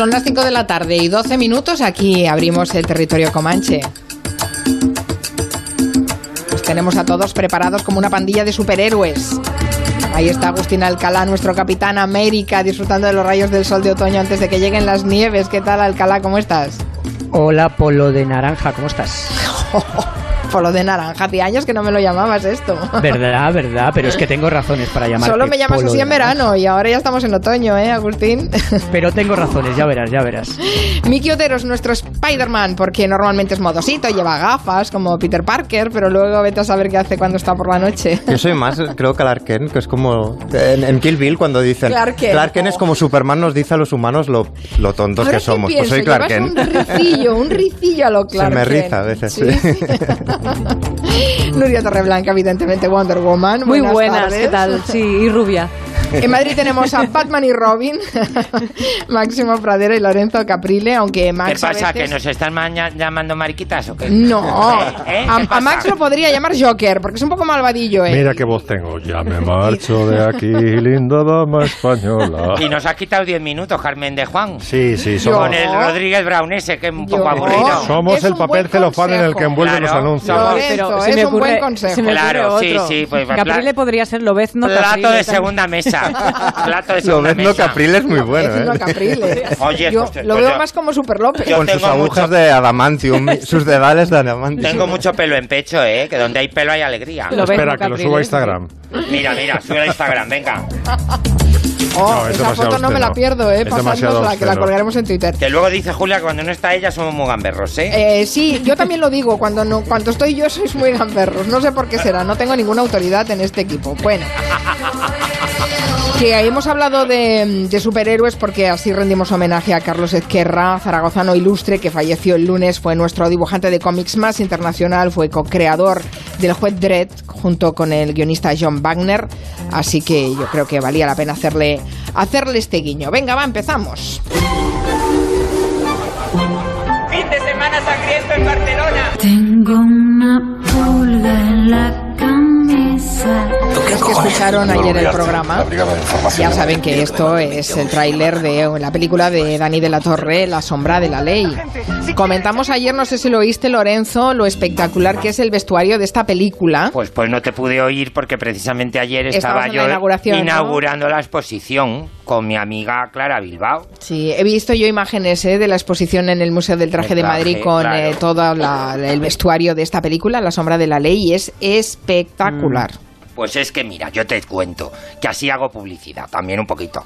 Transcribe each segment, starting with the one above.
Son las 5 de la tarde y 12 minutos. Aquí abrimos el territorio Comanche. Los tenemos a todos preparados como una pandilla de superhéroes. Ahí está Agustín Alcalá, nuestro capitán América, disfrutando de los rayos del sol de otoño antes de que lleguen las nieves. ¿Qué tal, Alcalá? ¿Cómo estás? Hola, Polo de Naranja, ¿cómo estás? Polo de naranja, hace años que no me lo llamabas esto. Verdad, verdad, pero es que tengo razones para llamarte Solo me llamas Polo así en verano y ahora ya estamos en otoño, ¿eh, Agustín? Pero tengo razones, ya verás, ya verás. Miki Otero es nuestro Spider-Man porque normalmente es modosito, lleva gafas como Peter Parker, pero luego vete a saber qué hace cuando está por la noche. Yo soy más, creo que Clark Kent, que es como en, en Kill Bill cuando dicen Clark Kent. es como Superman nos dice a los humanos lo, lo tontos Ahora que somos. que Pues soy pienso, Clark Kent. un ricillo, un ricillo a lo Clark me Kent. riza a veces, Sí, sí. Nuria Torreblanca, evidentemente Wonder Woman. Muy Buenas. ¿qué tal? Sí, y rubia. En Madrid tenemos a Batman y Robin, Máximo Pradera y Lorenzo Caprile, aunque Max ¿Qué a pasa? veces- ¿Que nos están llamando mariquitas o qué? No, ¿Eh? ¿Eh? a, ¿Qué a pasa? Max lo podría llamar Joker, porque es un poco malvadillo, ¿eh? Mira qué voz tengo. Ya me marcho de aquí, linda dama española. Y nos has quitado 10 minutos, Carmen de Juan. Sí, sí, Yo- somos, Con el Rodríguez Brown ese, que es un poco Yo- aburrido. somos Es el papel celofán en el que envuelven los anuncios. se es me un buen consejo. se me ocurre Claro, sí, otro. sí, pues, Caprile podría ser Lobezno Plato Caprile de segunda mesa. Plato de Lo ves, mesa. Caprile es muy bueno, Es ¿eh? Oye, yo pues, lo pues veo yo- más como Super López. Con sus agujas mucho- de adamantium, sus dedales de adamantium. Tengo mucho pelo en pecho, ¿eh? Que donde hay pelo hay alegría. Lo Espera, ¿no, que lo suba a Instagram. Mira, mira, sube a Instagram, venga. Oh, No, es esa foto no me la pierdo, ¿eh? Pasádnosla, que la colgaremos en Twitter. Que luego dice Julia que cuando no está ella somos muy gamberros, ¿eh? Eh, sí, yo también lo digo, cuando no, cuando estoy yo sois muy gamberros. No sé por qué será, no tengo ninguna autoridad en este equipo. Bueno. Que hemos hablado de, de superhéroes porque así rendimos homenaje a Carlos Ezquerra, zaragozano ilustre, que falleció el lunes, fue nuestro dibujante de cómics más internacional, fue co-creador del juez Dredd junto con el guionista John Wagner, así que yo creo que valía la pena hacerle, hacerle este guiño. Venga, va, empezamos. ¡Fin de semana sangriento en Barcelona! Tengo una pulga en la camisa. Los que escucharon ayer el programa. Ya saben que esto es el tráiler de la película de Dani de la Torre, La sombra de la ley. Comentamos ayer, no sé si lo oíste Lorenzo, lo espectacular que es el vestuario de esta película. Pues, pues no te pude oír porque precisamente ayer estaba yo inaugurando la exposición con mi amiga Clara Bilbao. Sí, he visto yo imágenes eh, de la exposición en el Museo del Traje de Madrid con claro. eh, todo la- el vestuario de esta película, La sombra de la ley, y es espectacular. Pues es que mira, yo te cuento que así hago publicidad, también un poquito.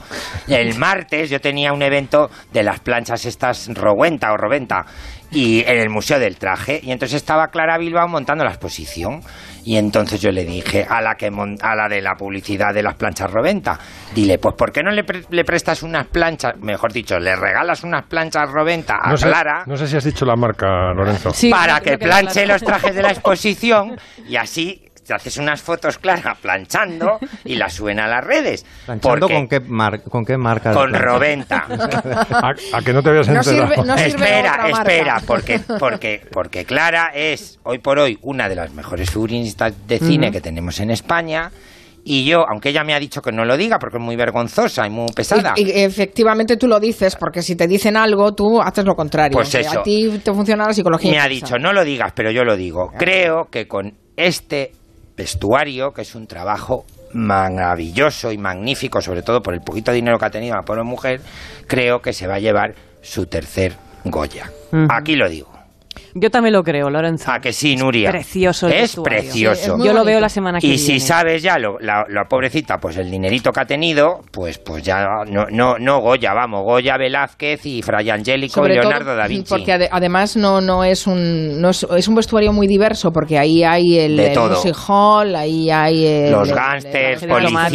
El martes yo tenía un evento de las planchas estas Rowenta o Roventa y en el Museo del Traje y entonces estaba Clara Bilbao montando la exposición y entonces yo le dije a la que mon- a la de la publicidad de las planchas Roventa, dile, pues ¿por qué no le, pre- le prestas unas planchas, mejor dicho, le regalas unas planchas Roventa a No sé, Clara? no sé si has dicho la marca, Lorenzo. Sí, para que planche claro. los trajes de la exposición y así te haces unas fotos claras planchando y las suben a las redes. ¿Planchando Porque- con qué, mar- con qué marca? Con? Roventa. ¿A, a que no te habías No sirve- no sirve espera, marca. espera, porque, porque, porque Clara es hoy por hoy una de las mejores figuristas de cine que tenemos en España. Y yo, aunque ella me ha dicho que no lo diga porque es muy vergonzosa y muy pesada. Y, y efectivamente tú lo dices, porque si te dicen algo, tú haces lo contrario. Pues eso. A ti te funciona la psicología. me ha dicho, no lo digas, pero yo lo digo. Creo que con este vestuario, que es un trabajo maravilloso y magnífico, sobre todo por el poquito dinero que ha tenido la pobre mujer, creo que se va a llevar su tercer Goya. Aquí lo digo. Yo también lo creo, Lorenzo. A que sí, Nuria. precioso el Es vestuario. precioso. Sí, es muy Yo lo veo la semana que y viene. si sabes ya lo- la, la pobrecita, pues el dinerito que ha tenido, pues pues ya no, no, no Goya, vamos, Goya Velázquez y Fray Angélico Sobre y todo Leonardo da Vinci. porque ade- además no, no es un no es, es un vestuario muy diverso porque ahí hay el, De el todo. music hall, ahí hay el- los el- gángsters, el- policías,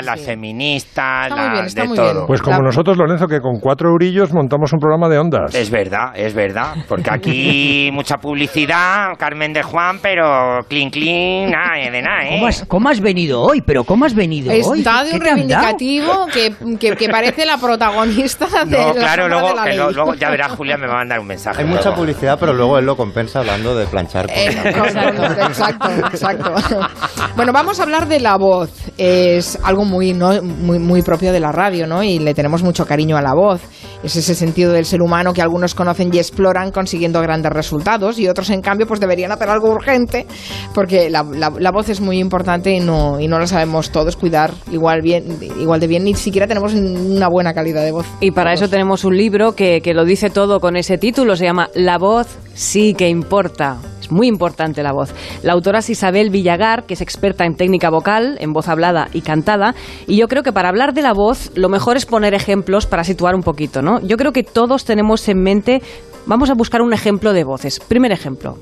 sí. las feministas, Está muy la- bien, está de muy todo. bien. Pues como La- nosotros, Lorenzo, que con cuatro eurillos montamos un programa de ondas. Es verdad, es verdad, porque aquí mucha publicidad, Carmen de Juan, pero clean clean, nada de nada, ¿eh? ¿Cómo has, cómo has venido hoy? ¿Pero cómo has venido hoy? Está de ¿Qué un reivindicativo que, que, que parece la protagonista de No, la claro, luego, de la ley. lo- luego ya verás, Julia me va a mandar un mensaje. Hay mucha publicidad, pero luego él lo compensa hablando de planchar. con Eh, la- con- exacto, exacto. Bueno, vamos a hablar de la voz. Es algo muy, ¿no? muy, muy propio de la radio, ¿no? Y le tenemos mucho cariño a la voz. Es ese sentido del ser humano que algunos conocen y exploran consiguiendo grandes resultados y otros, en cambio, pues deberían hacer algo urgente porque la, la- la voz es muy importante y no, y no la sabemos todos cuidar igual, bien, igual de bien, ni siquiera tenemos una buena calidad de voz. Y para eso tenemos un libro que, que lo dice todo con ese título, se llama La voz sí que importa. Es muy importante la voz. La autora es Isabel Villagar, que es experta en técnica vocal, en voz hablada y cantada. Y yo creo que para hablar de la voz, lo mejor es poner ejemplos para situar un poquito, ¿no? Yo creo que todos tenemos en mente, vamos a buscar un ejemplo de voces. Primer ejemplo.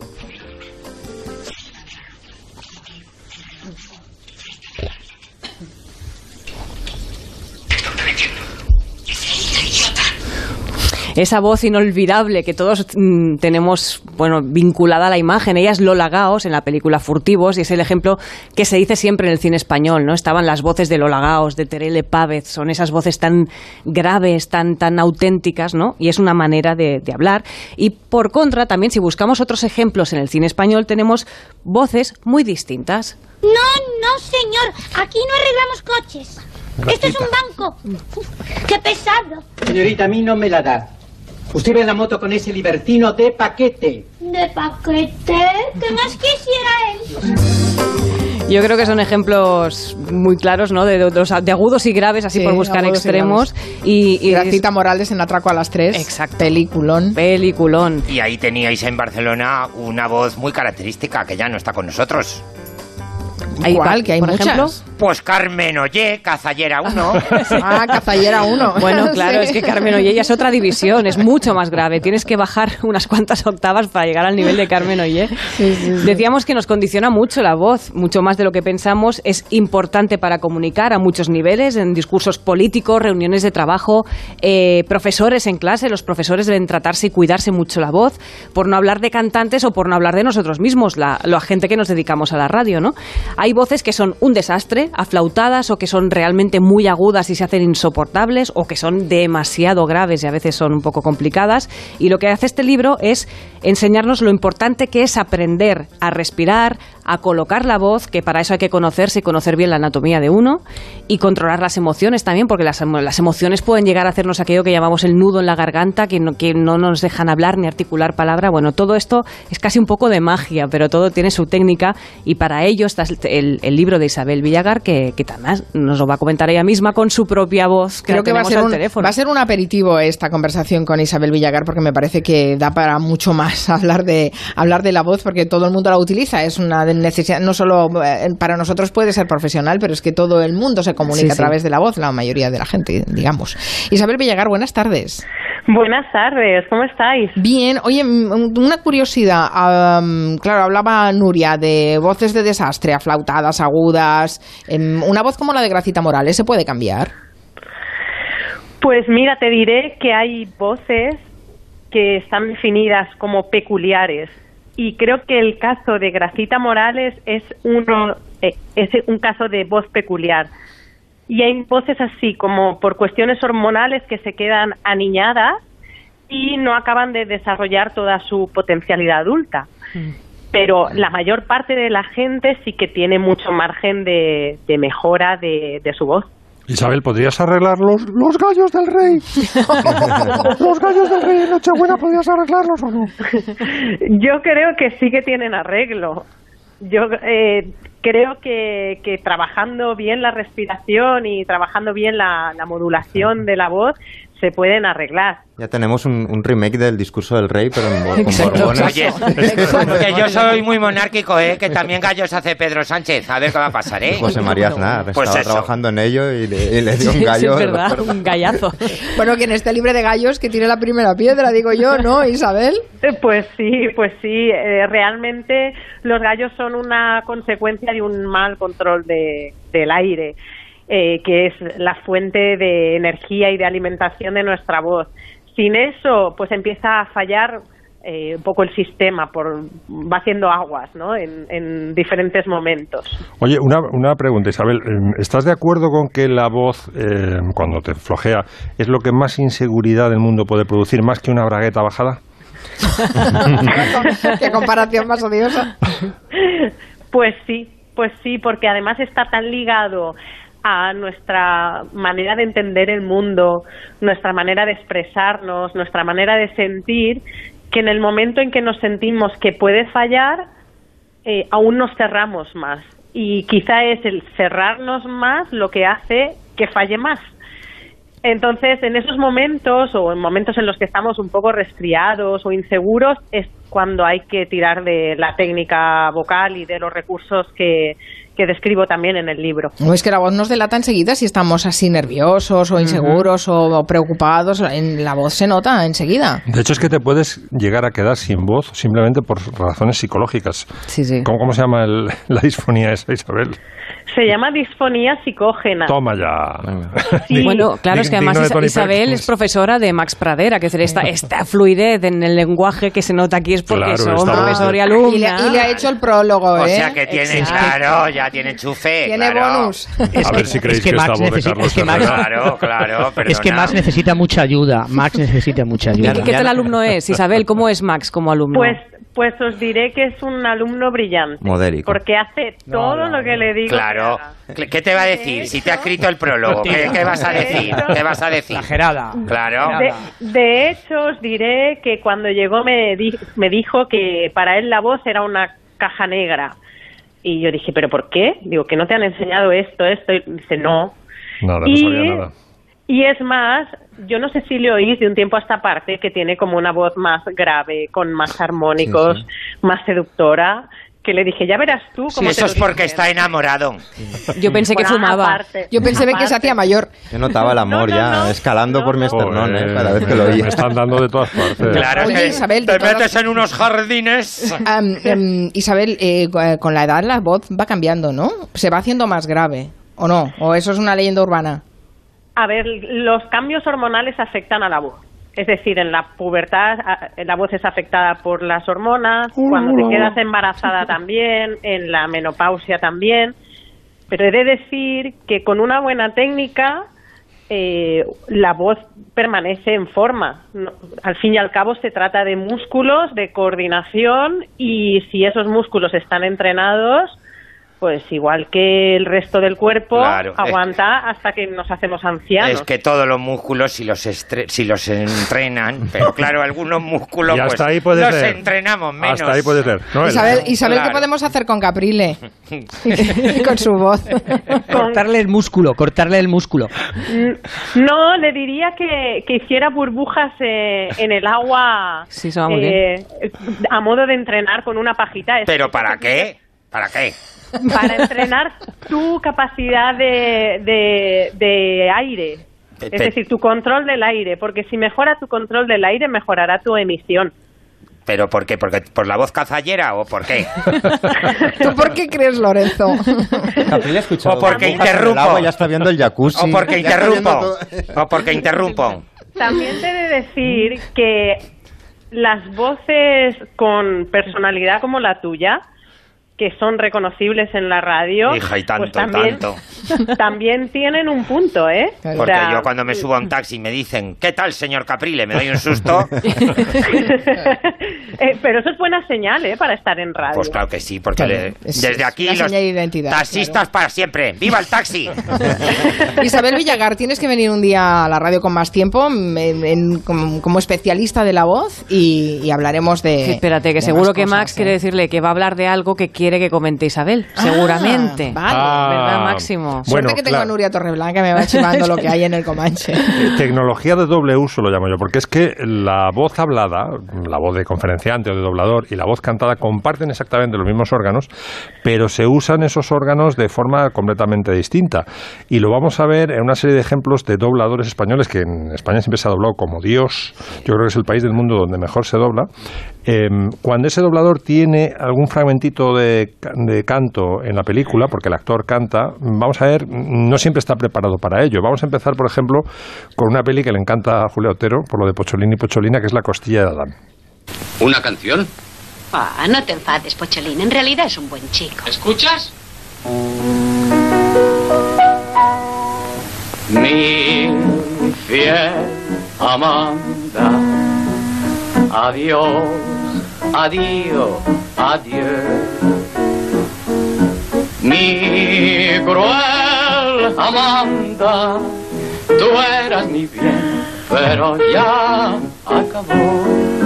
Esa voz inolvidable que todos mm, tenemos bueno vinculada a la imagen. Ella es Lola Gaos en la película Furtivos y es el ejemplo que se dice siempre en el cine español, ¿no? Estaban las voces de Lola Gaos, de Terele Pávez, son esas voces tan graves, tan tan auténticas, ¿no? Y es una manera de, de hablar. Y por contra, también si buscamos otros ejemplos en el cine español tenemos voces muy distintas. No, no, señor. Aquí no arreglamos coches. Esto es un banco. ¡Qué pesado! Señorita, a mí no me la da. Usted en la moto con ese libertino de paquete. ¿De paquete? ¿Qué más quisiera él? Yo creo que son ejemplos muy claros, ¿no? De, de- de agudos y graves, así Sí, por buscar extremos. Y, y Gracita Morales en Atraco a las 3. Exacto. Peliculón. Peliculón. Y ahí teníais en Barcelona una voz muy característica que ya no está con nosotros. Ahí, ¿Cuál? Que hay por muchas. ejemplo. Pues Carmen Ollé, Cazallera 1. Ah, Cazallera 1. Bueno, claro, Sí. es que Carmen Ollé es otra división, es mucho más grave. Tienes que bajar unas cuantas octavas para llegar al nivel de Carmen Ollé. Decíamos que nos condiciona mucho la voz, mucho más de lo que pensamos. Es importante para comunicar a muchos niveles, en discursos políticos, reuniones de trabajo, eh, profesores en clase. Los profesores deben tratarse y cuidarse mucho la voz, por no hablar de cantantes o por no hablar de nosotros mismos, la, la gente que nos dedicamos a la radio, ¿no? Hay voces que son un desastre, aflautadas o que son realmente muy agudas y se hacen insoportables o que son demasiado graves y a veces son un poco complicadas. Y lo que hace este libro es enseñarnos lo importante que es aprender a respirar, a colocar la voz, que para eso hay que conocerse y conocer bien la anatomía de uno, y controlar las emociones también, porque las, las emociones pueden llegar a hacernos aquello que llamamos el nudo en la garganta, que no, que no nos dejan hablar ni articular palabra. Bueno, todo esto es casi un poco de magia, pero todo tiene su técnica, y para ello está el, el libro de Isabel Villagar, que, que además nos lo va a comentar ella misma con su propia voz. Que Creo que va a, ser un, teléfono. va a ser un aperitivo esta conversación con Isabel Villagar porque me parece que da para mucho más hablar de hablar de la voz porque todo el mundo la utiliza. Es una necesidad, no solo eh, para nosotros puede ser profesional, pero es que todo el mundo se comunica Sí, a través de la voz, la mayoría de la gente, digamos. Isabel Villagar, buenas tardes. Buenas tardes, ¿cómo estáis? Bien, oye, una curiosidad. claro, hablaba Nuria de voces de desastre, aflautadas, agudas. em, una voz como la de Gracita Morales, ¿se puede cambiar? Pues mira, te diré que hay voces que están definidas como peculiares y creo que el caso de Gracita Morales es uno eh, es un caso de voz peculiar. Y hay voces así como por cuestiones hormonales que se quedan aniñadas y no acaban de desarrollar toda su potencialidad adulta. Pero la mayor parte de la gente sí que tiene mucho margen de, de mejora de, de su voz. Isabel, ¿podrías arreglar los, los gallos del rey? los gallos del rey en Nochebuena, ¿podrías arreglarlos o no? Yo creo que sí que tienen arreglo. Yo eh, creo que, que trabajando bien la respiración y trabajando bien la, la modulación de la voz se pueden arreglar. Ya tenemos un, un remake del discurso del rey, pero en, con Exacto. Borbones. Oye, que yo soy muy monárquico, ¿eh? Que también gallos hace Pedro Sánchez. A ver qué va a pasar, ¿eh? José María Aznar Pues estaba eso. trabajando en ello y le, y le dio Sí, un gallo. es verdad, un gallazo. Bueno, quien esté libre de gallos, que tire la primera piedra, digo yo, ¿no, Isabel? Eh, Pues sí, pues sí. eh, realmente los gallos son una consecuencia de un mal control de, del aire, eh, que es la fuente de energía y de alimentación de nuestra voz. Sin eso, pues empieza a fallar eh, un poco el sistema, por, va haciendo aguas ¿no? en, en diferentes momentos. Oye, una, una pregunta, Isabel. em, ¿Estás de acuerdo con que la voz, eh, cuando te flojea, es lo que más inseguridad del mundo puede producir, más que una bragueta bajada? Qué comparación más odiosa. Pues sí, pues sí, porque además está tan ligado nuestra manera de entender el mundo, nuestra manera de expresarnos, nuestra manera de sentir, que en el momento en que nos sentimos que puede fallar, eh, aún nos cerramos más. Y quizá es el cerrarnos más lo que hace que falle más. Entonces, en esos momentos o en momentos en los que estamos un poco resfriados o inseguros, es cuando hay que tirar de la técnica vocal y de los recursos que, que describo también en el libro. No es que la voz nos delata enseguida si estamos así nerviosos o inseguros o, o preocupados. En la voz se nota enseguida. De hecho, es que te puedes llegar a quedar sin voz simplemente por razones psicológicas. Sí, sí. ¿Cómo, cómo se llama el- la disfonía esa, Isabel? Se llama disfonía psicógena. Toma ya. Sí. Bueno, claro, es que además Isa- Isabel Perkins. es profesora de Max Pradera, que es decir, esta, esta fluidez en el lenguaje que se nota aquí es porque Claro, son profesor y alumna. Y le, y le ha hecho el prólogo, O ¿eh? sea que tiene, Exacto. claro, ya tiene enchufe. Tiene claro. bonus. A ver si creéis es que que, Max necesita- es que Max- Claro, claro, perdona. Es que Max necesita mucha ayuda. Max necesita mucha ¿Y ayuda. qué, qué tal alumno es? Isabel, ¿cómo es Max como alumno? Pues, pues os diré que es un alumno brillante. Modérico. Porque hace todo lo que le digo. Claro. que. ¿Qué te va a decir? Si te ha escrito el prólogo, ¿qué, qué vas a decir? ¿Qué vas a decir? Exagerada. Claro. De, de hecho, os diré que cuando llegó me, di- me dijo que para él la voz era una caja negra. Y yo dije, ¿pero por qué? Digo, que no te han enseñado esto, esto. Y dice, no. Nada, no Y- sabía nada. Y es más, yo no sé si le oís de un tiempo a esta parte que tiene como una voz más grave, con más armónicos, más seductora, que le dije, ya verás tú cómo te Eso lo es porque dicen". está enamorado. Yo pensé que fumaba. aparte, Yo pensé que se hacía mayor. Yo notaba el amor No, no, ya no. escalando No, por mi esternón, ¿eh? Cada vez que lo oía. Me están dando de todas partes. Claro, Oye, que Isabel, te metes en unos jardines. Am, em, Isabel, eh, con la edad la voz va cambiando, ¿no? Se va haciendo más grave, ¿o no? ¿O eso es una leyenda urbana? A ver, los cambios hormonales afectan a la voz. Es decir, en la pubertad a- la voz es afectada por las hormonas, cuando te quedas embarazada también, en la menopausia también. Pero he de decir que con una buena técnica eh, la voz permanece en forma. No- al fin y al cabo se trata de músculos, de coordinación y si esos músculos están entrenados, pues igual que el resto del cuerpo, Claro, es aguanta hasta que nos hacemos ancianos. Es que todos los músculos, si los, estre- si los entrenan, pero claro, algunos músculos Y hasta pues, ahí puede los ser. entrenamos menos. Hasta ahí puede ser. No, el- Isabel, Isabel ¿qué Claro. podemos hacer con Caprile? con su voz. Cortarle el músculo, cortarle el músculo. Mm, No, le diría que, que hiciera burbujas eh, en el agua Sí, eh, a modo de entrenar con una pajita. Es ¿Pero para qué? ¿Para qué? Para entrenar tu capacidad de, de, de aire. Es pe- decir, tu control del aire. Porque si mejora tu control del aire, mejorará tu emisión. ¿Pero por qué? ¿Porque, ¿Por la voz cazallera o por qué? ¿Tú por qué crees, Lorenzo? O porque interrumpo. ya está viendo el jacuzzi. ¿O porque interrumpo? ¿O porque interrumpo? También te he de decir que las voces con personalidad como la tuya, que son reconocibles en la radio, Hija, y tanto, pues también, tanto. también tienen un punto, ¿eh? O Porque sea, yo cuando me subo a un taxi y me dicen, ¿qué tal, señor Caprile? Me doy un susto. Eh, pero eso es buena señal, ¿eh? Para estar en radio. Pues claro que sí, porque Claro, le- es- desde es aquí la los de taxistas para siempre. ¡Viva el taxi! Isabel Villagar, tienes que venir un día a la radio con más tiempo en- en- como, como especialista de la voz y, y hablaremos de. Sí, espérate, que de seguro que Max ¿eh? quiere decirle que va a hablar de algo que quiere que comente Isabel. Ah, Seguramente. vale. Ah, ¿Verdad, Máximo? Bueno, Suerte que tengo a Nuria Torreblanca, me va chivando lo que hay en el Comanche. Eh, Tecnología de doble uso lo llamo yo, porque es que la voz hablada, la voz de conferenciante o de doblador y la voz cantada comparten exactamente los mismos órganos, pero se usan esos órganos de forma completamente distinta. Y lo vamos a ver en una serie de ejemplos de dobladores españoles, que en España siempre se ha doblado como Dios, yo creo que es el país del mundo donde mejor se dobla. Eh, cuando ese doblador tiene algún fragmentito de, ca- de canto en la película, porque el actor canta, vamos a ver, no siempre está preparado para ello. Vamos a empezar, por ejemplo, con una peli que le encanta a Julio Otero, por lo de Pocholini y Pocholina, que es La costilla de Adán. ¿Una canción? Ah, no te enfades, Pocholín. En realidad es un buen chico. ¿Escuchas? Mi fiel Amanda, adiós, adiós, adiós. Mi cruel Amanda, tú eras mi bien, pero ya acabó.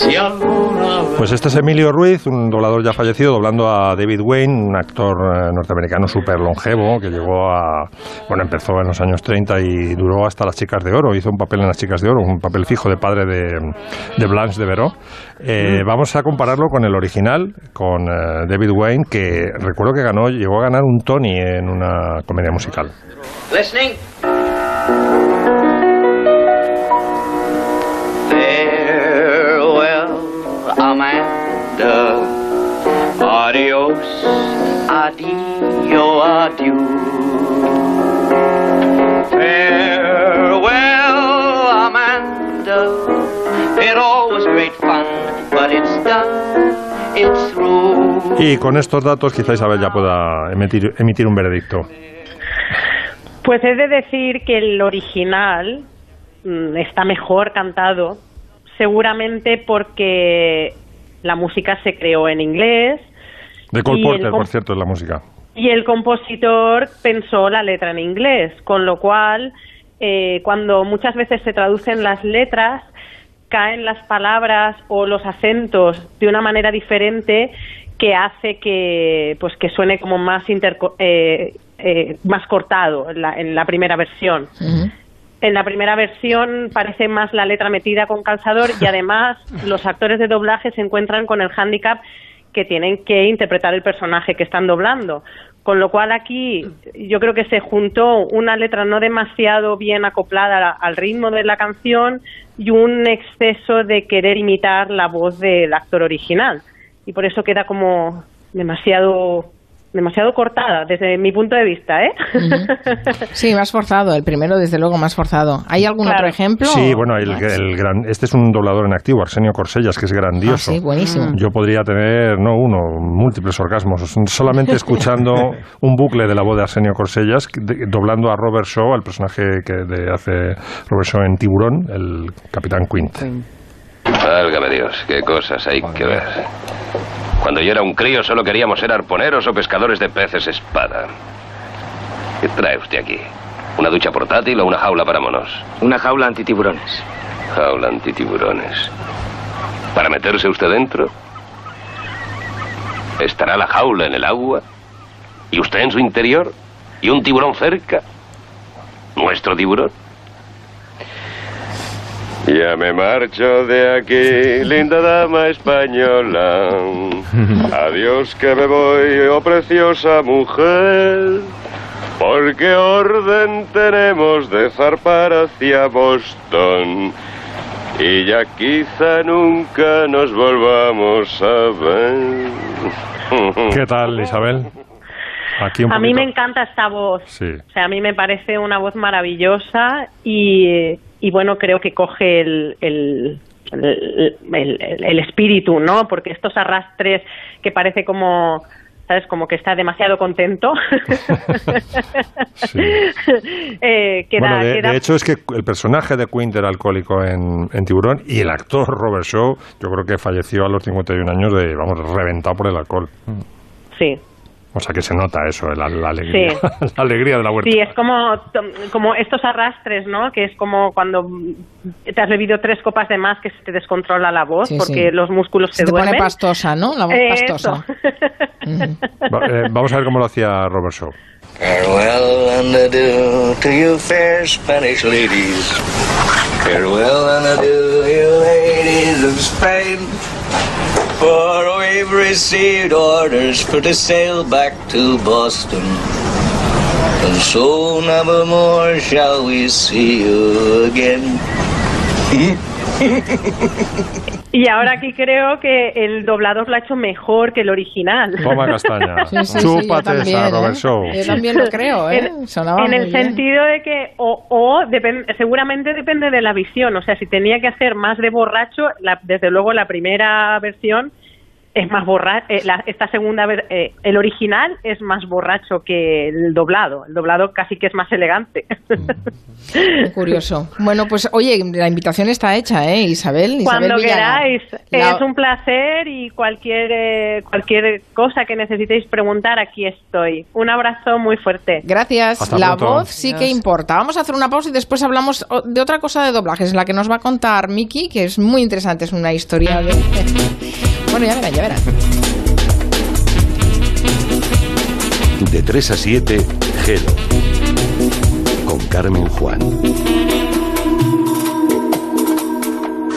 Si alguna vez Pues este es Emilio Ruiz, un doblador ya fallecido, doblando a David Wayne, un actor eh, norteamericano súper longevo, que llegó a... Bueno, empezó en los años 30 y duró hasta Las Chicas de Oro, hizo un papel en Las Chicas de Oro, un papel fijo de padre de, de Blanche de Veró. Eh, Vamos a compararlo con el original, con eh, David Wayne, que recuerdo que ganó, llegó a ganar un Tony en una comedia musical. Listening. Adios, adio, adieu. Farewell, Amanda. It all was great fun, but it's done. It's through. Y con estos datos quizá Isabel ya pueda emitir, emitir un veredicto. Pues he de decir que el original mm, está mejor cantado, seguramente porque la música se creó en inglés De Cole Y el Porter, por cierto, es la música. y el compositor pensó la letra en inglés, con lo cual eh, cuando muchas veces se traducen las letras caen las palabras o los acentos de una manera diferente que hace que pues que suene como más interco- eh, eh, más cortado en la, en la primera versión. En la primera versión parece más la letra metida con calzador y además los actores de doblaje se encuentran con el hándicap que tienen que interpretar el personaje que están doblando. Con lo cual aquí yo creo que se juntó una letra no demasiado bien acoplada al ritmo de la canción y un exceso de querer imitar la voz del actor original. Y por eso queda como demasiado demasiado cortada desde mi punto de vista, ¿eh? Sí, más forzado. El primero, desde luego, más forzado. ¿Hay algún Claro. otro ejemplo? Sí, bueno, el, el gran, este es un doblador en activo, Arsenio Corsellas, que es grandioso. Ah, sí, buenísimo. Yo podría tener, no uno, múltiples orgasmos, solamente escuchando un bucle de la voz de Arsenio Corsellas, de- doblando a Robert Shaw, al personaje que de- hace Robert Shaw en Tiburón, el Capitán Quint. Válgame Dios, qué cosas hay que ver. Cuando yo era un crío solo queríamos ser arponeros o pescadores de peces espada. ¿Qué trae usted aquí? ¿Una ducha portátil o una jaula para monos? Una jaula antitiburones. Jaula antitiburones. ¿Para meterse usted dentro? ¿Estará la jaula en el agua? ¿Y usted en su interior? ¿Y un tiburón cerca? ¿Nuestro tiburón? Ya me marcho de aquí, linda dama española. Adiós que me voy, oh preciosa mujer. Porque orden tenemos de zarpar hacia Boston. Y ya quizá nunca nos volvamos a ver. ¿Qué tal, Isabel? Aquí un A mí me encanta esta voz. Sí. O sea, a mí me parece una voz maravillosa y, y bueno, creo que coge el, el, el, el- el espíritu, ¿no? Porque estos arrastres que parece como, ¿sabes? Como que está demasiado contento. Eh, queda, bueno, de, queda- de hecho es que el personaje de Quint era alcohólico en, en Tiburón y el actor Robert Shaw, yo creo que falleció a los 51 años de, vamos, reventado por el alcohol. Sí. O sea que se nota eso, la, la alegría, Sí. la alegría de la huerta. Sí, es como, como estos arrastres, ¿no? Que es como cuando te has bebido tres copas de más que se te descontrola la voz Sí, porque sí. los músculos Se se, te pone duermen. pastosa, ¿no? La voz pastosa. Va- eh, vamos a ver cómo lo hacía Robert Shaw. Farewell and adieu to you fair Spanish ladies. Farewell and adieu, you ladies of Spain. For we've received orders for to sail back to Boston. And so never more shall we see you again. Y ahora aquí creo que el doblador lo ha hecho mejor que el original. Toma castaña. Sí, sí, sí, yo Chúpate también, esa, ¿eh? Robert Shaw. Yo también lo creo, ¿eh? En- en el bien. sentido de que, o, o seguramente depende de la visión, o sea, si tenía que hacer más de borracho, la- desde luego la primera versión es más borracho, esta segunda vez, eh, el original es más borracho que el doblado, el doblado casi que es más elegante. Qué curioso. Bueno, pues oye, la invitación está hecha, ¿eh, Isabel? Isabel Cuando Villana. queráis, La- es un placer y cualquier, eh, cualquier cosa que necesitéis preguntar, aquí estoy. Un abrazo muy fuerte. Gracias. Hasta la pronto. voz sí que importa. Vamos a hacer una pausa y después hablamos de otra cosa de doblajes, la que nos va a contar Miki, que es muy interesante, es una historia de... bueno, ya De 3 a 7, Gelo. Con Carmen Juan.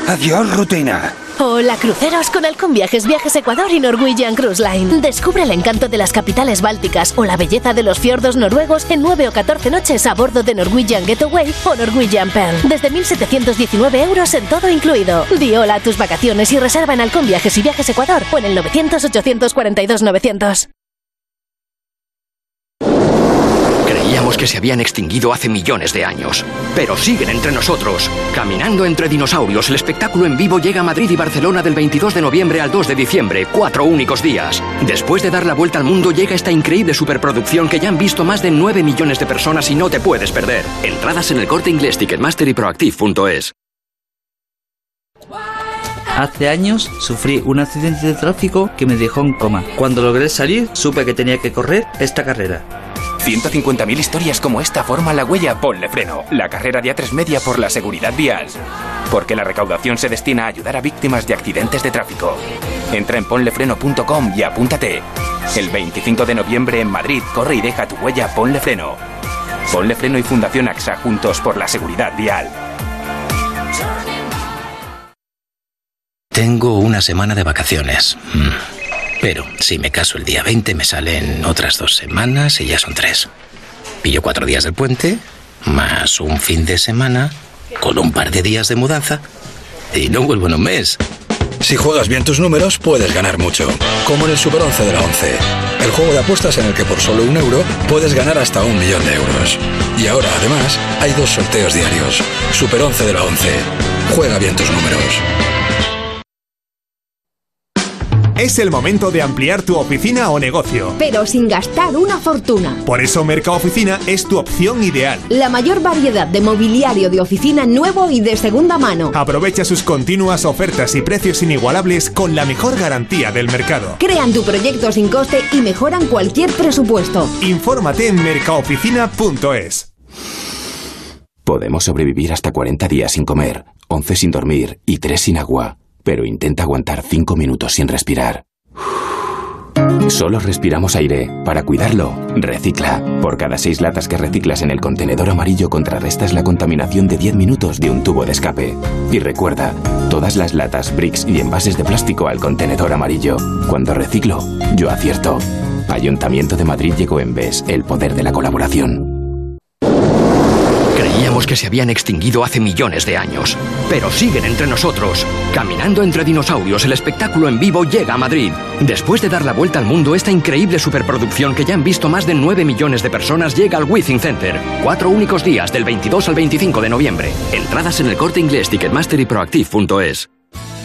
Adiós, rutina. Hola cruceros con Halcón Viajes Viajes Ecuador y Norwegian Cruise Line. Descubre el encanto de las capitales bálticas o la belleza de los fiordos noruegos en 9 o 14 noches a bordo de Norwegian Getaway o Norwegian Pearl. Desde 1.719 euros en todo incluido. Di hola a tus vacaciones y reserva en Halcón Viajes y Viajes Ecuador o en el 900-842-900. Creíamos que se habían extinguido hace millones de años, pero siguen entre nosotros. Caminando entre dinosaurios, el espectáculo en vivo llega a Madrid y Barcelona del 22 de noviembre al 2 de diciembre, cuatro únicos días. Después de dar la vuelta al mundo llega esta increíble superproducción que ya han visto más de 9 millones de personas y no te puedes perder. Entradas en el corte inglés Ticketmaster y. Hace años sufrí un accidente de tráfico que me dejó en coma. Cuando logré salir, supe que tenía que correr esta carrera. 150.000 historias como esta forman la huella Ponle Freno, la carrera de A3 Media por la seguridad vial. Porque la recaudación se destina a ayudar a víctimas de accidentes de tráfico. Entra en ponlefreno.com y apúntate. El 25 de noviembre en Madrid, corre y deja tu huella Ponle Freno. Ponle Freno y Fundación AXA juntos por la seguridad vial. Tengo una semana de vacaciones. Mm. Pero si me caso el día 20 me salen otras dos semanas y ya son tres. Pillo cuatro días del puente, más un fin de semana, con un par de días de mudanza, y no vuelvo en un mes. Si juegas bien tus números, puedes ganar mucho. Como en el Super 11 de la 11. El juego de apuestas en el que por solo un euro puedes ganar hasta un millón de euros. Y ahora, además, hay dos sorteos diarios. Super 11 de la 11. Juega bien tus números. Es el momento de ampliar tu oficina o negocio. pero sin gastar una fortuna. Por eso Mercado Oficina es tu opción ideal. La mayor variedad de mobiliario de oficina nuevo y de segunda mano. Aprovecha sus continuas ofertas y precios inigualables con la mejor garantía del mercado. Crean tu proyecto sin coste y mejoran cualquier presupuesto. Infórmate en mercaoficina.es. Podemos sobrevivir hasta 40 días sin comer, 11 sin dormir y 3 sin agua, pero intenta aguantar 5 minutos sin respirar. Solo respiramos aire. Para cuidarlo, recicla. Por cada 6 latas que reciclas en el contenedor amarillo contrarrestas la contaminación de 10 minutos de un tubo de escape. Y recuerda, todas las latas, bricks y envases de plástico al contenedor amarillo. Cuando reciclo, yo acierto. Ayuntamiento de Madrid llegó en vez el poder de la colaboración. Creíamos que se habían extinguido hace millones de años, pero siguen entre nosotros. Caminando entre dinosaurios, el espectáculo en vivo llega a Madrid. Después de dar la vuelta al mundo, esta increíble superproducción que ya han visto más de 9 millones de personas llega al Withing Center. Cuatro únicos días, del 22 al 25 de noviembre. Entradas en el corte inglés Ticketmaster y Proactive.es.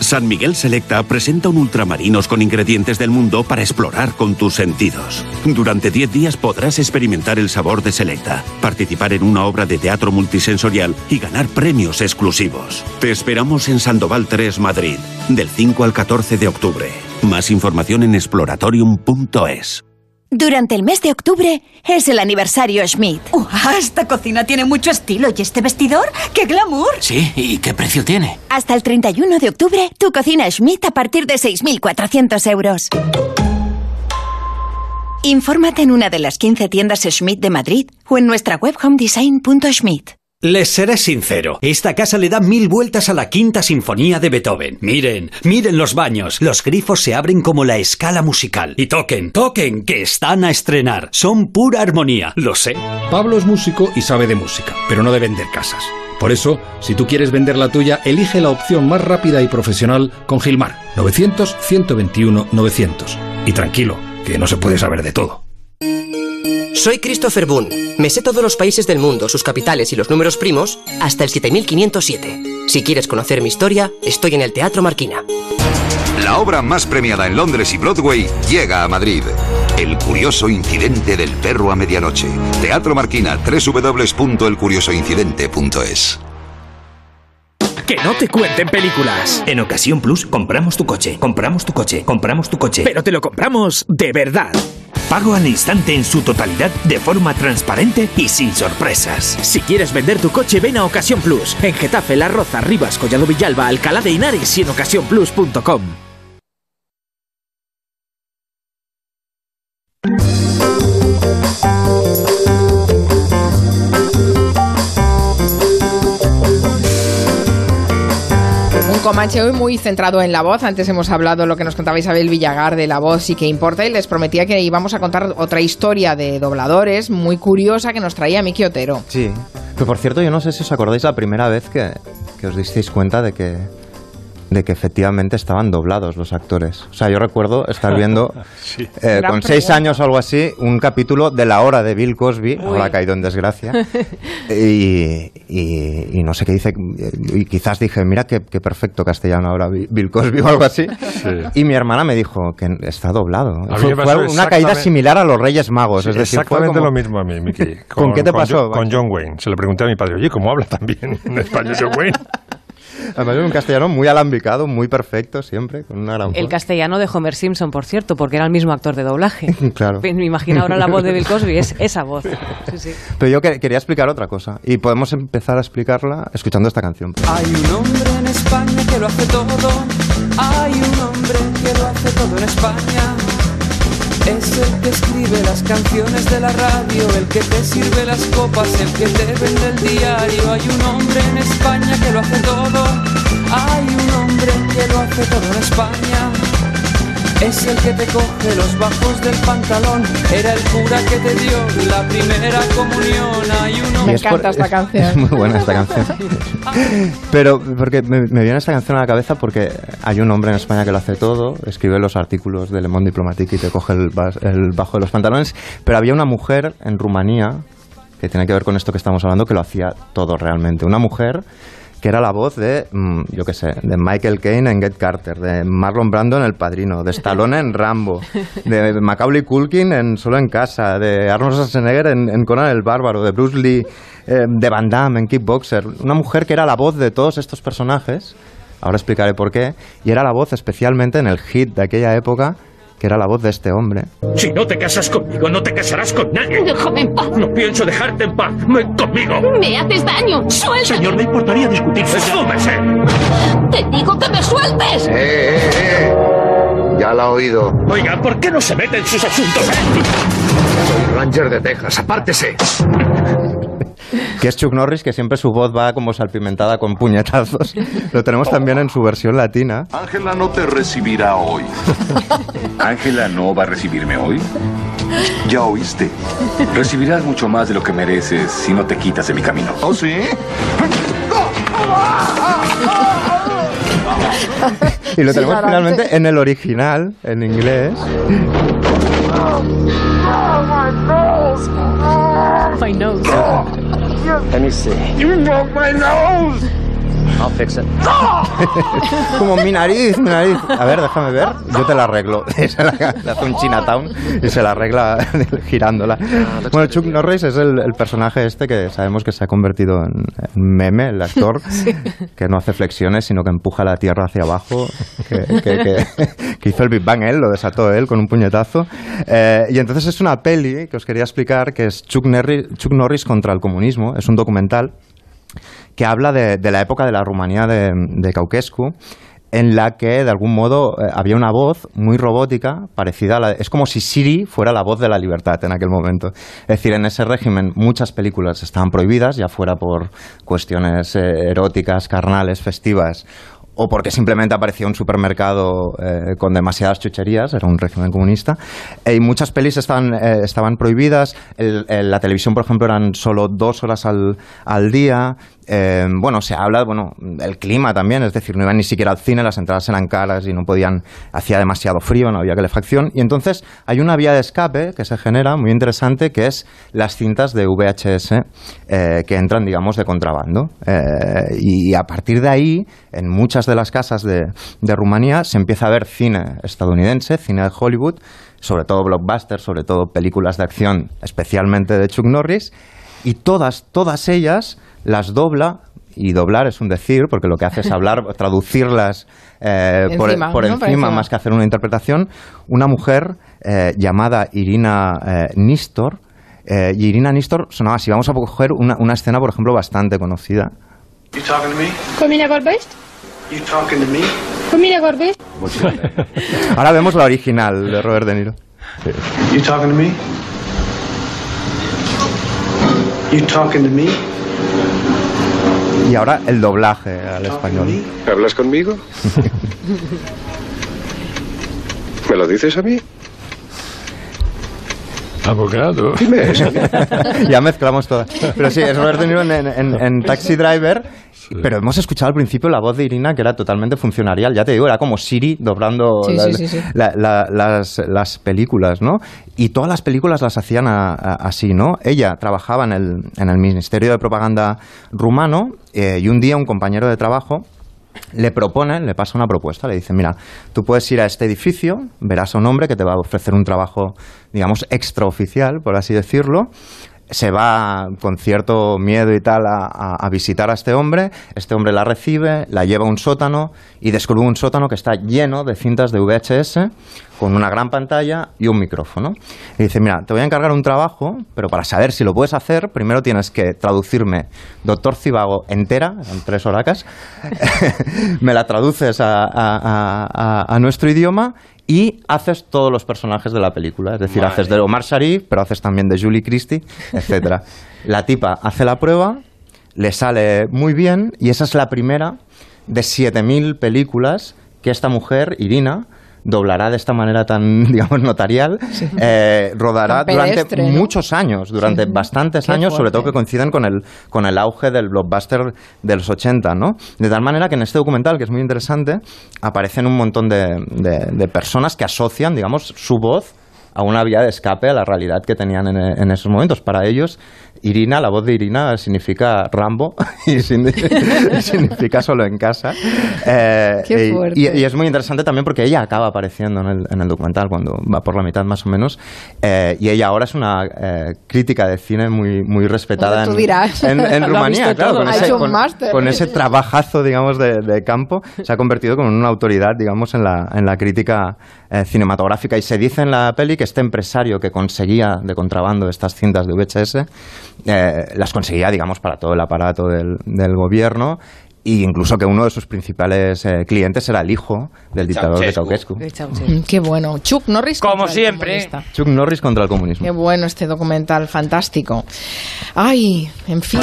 San Miguel Selecta presenta un ultramarinos con ingredientes del mundo para explorar con tus sentidos. Durante 10 días podrás experimentar el sabor de Selecta, participar en una obra de teatro multisensorial y ganar premios exclusivos. Te esperamos en Sandoval 3, Madrid, del 5 al 14 de octubre. Más información en exploratorium.es. Durante el mes de octubre es el aniversario Schmidt. esta cocina tiene mucho estilo. ¿Y este vestidor? ¡Qué glamour! Sí, ¿y qué precio tiene? Hasta el 31 de octubre, tu cocina Schmidt a partir de 6.400 euros. Infórmate en una de las 15 tiendas Schmidt de Madrid o en nuestra web homedesign.schmidt. Les seré sincero, esta casa le da mil vueltas a la quinta sinfonía de Beethoven. Miren, miren los baños, los grifos se abren como la escala musical. Y toquen, toquen, que están a estrenar. Son pura armonía, lo sé. Pablo es músico y sabe de música, pero no de vender casas. Por eso, si tú quieres vender la tuya, elige la opción más rápida y profesional con Gilmar. 900-121-900. Y tranquilo, que no se puede saber de todo. Soy Christopher Boone. Me sé todos los países del mundo, sus capitales y los números primos, hasta el 7507. Si quieres conocer mi historia, estoy en el Teatro Marquina. La obra más premiada en Londres y Broadway llega a Madrid. El curioso incidente del perro a medianoche. Teatro Marquina, www.elcuriosoincidente.es. Que no te cuenten películas. En Ocasión Plus compramos tu coche, compramos tu coche, compramos tu coche. Pero te lo compramos de verdad. Pago al instante en su totalidad de forma transparente y sin sorpresas. Si quieres vender tu coche, ven a Ocasión Plus. En Getafe, La Roza, Rivas, Collado Villalba, Alcalá de Henares y en ocasiónplus.com. Comanche hoy muy centrado en la voz. Antes hemos hablado lo que nos contaba Isabel Villagar de la voz y que importa. Y les prometía que íbamos a contar otra historia de dobladores muy curiosa que nos traía Miki Otero. Sí. Que por cierto, yo no sé si os acordáis la primera vez que, que os disteis cuenta de que de que efectivamente estaban doblados los actores. O sea, yo recuerdo estar viendo Sí. eh, con seis pregunta. años o algo así un capítulo de la hora de Bill Cosby, Uy. ahora ha caído en desgracia, y, y- y no sé qué dice, y quizás dije, mira qué, qué perfecto castellano ahora Bi- Bill Cosby o algo así, y mi hermana me dijo que está doblado. Fue, fue pasó una caída similar a los Reyes Magos, es decir, fue Exactamente como- lo mismo a mí, Miki. ¿Con qué te pasó, Jo- Con, John Wayne. Se le pregunté a mi padre, oye, ¿cómo habla también en español John Wayne? Además era un castellano muy alambicado, muy perfecto siempre, con una gran El voz. castellano de Homer Simpson, por cierto, porque era el mismo actor de doblaje. Claro. Me imagino ahora la voz de Bill Cosby, es esa voz. Sí, sí. Pero yo que- quería explicar otra cosa y podemos empezar a explicarla escuchando esta canción. Hay un hombre en España que lo hace todo. Hay un hombre que lo hace todo en España. Es el que escribe las canciones de la radio, el que te sirve las copas, el que te vende el diario. Hay un hombre en España que lo hace todo. Hay un hombre que lo hace todo en España. Es el que te coge los bajos del pantalón. Era el cura que te dio la primera comunión. Hay Me es encanta por- esta es- canción. Es muy buena esta canción. Pero porque me, me viene esta canción a la cabeza porque hay un hombre en España que lo hace todo, escribe los artículos de Le Monde Diplomatique y te coge el, el bajo de los pantalones, pero había una mujer en Rumanía que tiene que ver con esto que estamos hablando que lo hacía todo realmente. Una mujer que era la voz de, mm, yo qué sé, de Michael Caine en Get Carter, de Marlon Brando en El Padrino, de Stallone en Rambo, de Macaulay Culkin en Solo en Casa, de Arnold Schwarzenegger en, Conan el Bárbaro, de Bruce Lee, eh, de Van Damme en Kickboxer. Una mujer que era la voz de todos estos personajes, ahora explicaré por qué, y era la voz especialmente en el hit de aquella época, que era la voz de este hombre. Si no te casas conmigo, no te casarás con nadie. Déjame en paz. No pienso dejarte en paz. Ven conmigo. Me haces daño. Suéltame. Señor, ¿le importaría discutir? ¡Súmese! Te digo que me sueltes. Eh, eh, eh. Ya la ha oído. Oiga, ¿por qué no se mete en sus asuntos? Soy Ranger de Texas, apártese. que es Chuck Norris, que siempre su voz va como salpimentada con puñetazos. Lo tenemos también en su versión latina. Ángela no te recibirá hoy. Ángela no va a recibirme hoy. Ya oíste. Recibirás mucho más de lo que mereces si no te quitas de mi camino. ¿Oh, sí? Y lo tenemos finalmente en el original, en inglés. My nose. Let me see. You broke my nose. I'll fix it. Como mi nariz, mi nariz. A ver, déjame ver. Yo te la arreglo. Se la, le hace un Chinatown y se la arregla girándola. Bueno, Chuck Norris es el, el personaje este que sabemos que se ha convertido en, meme, el actor, que no hace flexiones, sino que empuja la tierra hacia abajo, que, que- que- que hizo el Big Bang él, lo desató él con un puñetazo. Eh, y entonces es una peli que os quería explicar, que es Chuck Norris, Chuck Norris contra el comunismo. Es un documental que habla de, la época de la Rumanía de, de Ceausescu, en la que de algún modo eh, había una voz muy robótica, parecida a la... Es como si Siri fuera la voz de la libertad en aquel momento. Es decir, en ese régimen muchas películas estaban prohibidas, ya fuera por cuestiones eh, eróticas, carnales, festivas, o porque simplemente aparecía un supermercado eh, con demasiadas chucherías, era un régimen comunista, Eh, y muchas pelis estaban, estaban prohibidas, la televisión, por ejemplo, eran solo dos horas al, al día, eh, bueno, se habla, bueno, del clima también, es decir, no iban ni siquiera al cine, las entradas eran caras y no podían, hacía demasiado frío, no había calefacción. Y entonces hay una vía de escape que se genera muy interesante, que es las cintas de VHS eh, que entran, digamos, de contrabando. Eh, y a partir de ahí, en muchas de las casas de, de Rumanía se empieza a ver cine estadounidense, cine de Hollywood, sobre todo blockbusters, sobre todo películas de acción, especialmente de Chuck Norris, y todas, todas ellas las dobla y doblar es un decir, porque lo que hace es hablar, traducirlas eh, por Encima, por ¿no? encima, Por encima. más que hacer una interpretación. Una mujer eh, llamada Irina eh, Nistor, eh, y Irina Nistor sonaba así. Vamos a coger una, una escena, por ejemplo, bastante conocida. Ahora vemos la original de Robert De Niro. You talking to me? You talking to me? Y ahora el doblaje al español. ¿Hablas conmigo? ¿Me lo dices a mí? Abogado. Dime eso. ya mezclamos todas. Pero sí, es Robert De Niro en, en- en Taxi Driver. Pero hemos escuchado al principio la voz de Irina que era totalmente funcionarial. Ya te digo, era como Siri doblando Sí, la- sí, sí, sí. la- la- las, las películas, ¿no? Y todas las películas las hacían a- a- así, ¿no? Ella trabajaba en el, en el Ministerio de Propaganda rumano eh, y un día un compañero de trabajo le propone, le pasa una propuesta, le dice, mira, tú puedes ir a este edificio, verás a un hombre que te va a ofrecer un trabajo, digamos, extraoficial, por así decirlo. Se va con cierto miedo y tal a, visitar a este hombre, este hombre la recibe, la lleva a un sótano y descubre un sótano que está lleno de cintas de VHS con una gran pantalla y un micrófono. Y dice, mira, te voy a encargar un trabajo, pero para saber si lo puedes hacer, primero tienes que traducirme Doctor Cibago entera, en tres horacas, me la traduces a- a nuestro idioma y haces todos los personajes de la película. Es decir, haces de Omar Sharif, pero haces también de Julie Christie, etcétera. la tipa hace la prueba, le sale muy bien y esa es la primera de 7.000 películas que esta mujer, Irina, doblará de esta manera tan, digamos, notarial, eh, rodará durante muchos años, durante Sí. bastantes Qué años, sobre todo que coinciden con el, con el auge del blockbuster de los 80, ¿no? De tal manera que en este documental, que es muy interesante, aparecen un montón de, de- de personas que asocian, digamos, su voz a una vía de escape a la realidad que tenían en, en esos momentos. Para ellos, Irina, la voz de Irina significa Rambo y, significa solo en casa. Eh, Qué fuerte. y, y es muy interesante también porque ella acaba apareciendo en el, en el documental cuando va por la mitad más o menos. Eh, y ella ahora es una eh, crítica de cine muy, muy respetada en, en- en Rumanía. Claro, con ese, con- con ese trabajazo, digamos, de, de campo, se ha convertido como en una autoridad, digamos, en la, en la crítica eh, cinematográfica. Y se dice en la peli que este empresario que conseguía de contrabando estas cintas de VHS, eh, las conseguía, digamos, para todo el aparato del, del gobierno. E incluso que uno de sus principales eh, clientes era el hijo del dictador de Ceausescu. Mm, Qué bueno. Chuck Norris. Como contra el siempre. comunista. Chuck Norris contra el comunismo. Qué bueno este documental, fantástico. Ay, en fin.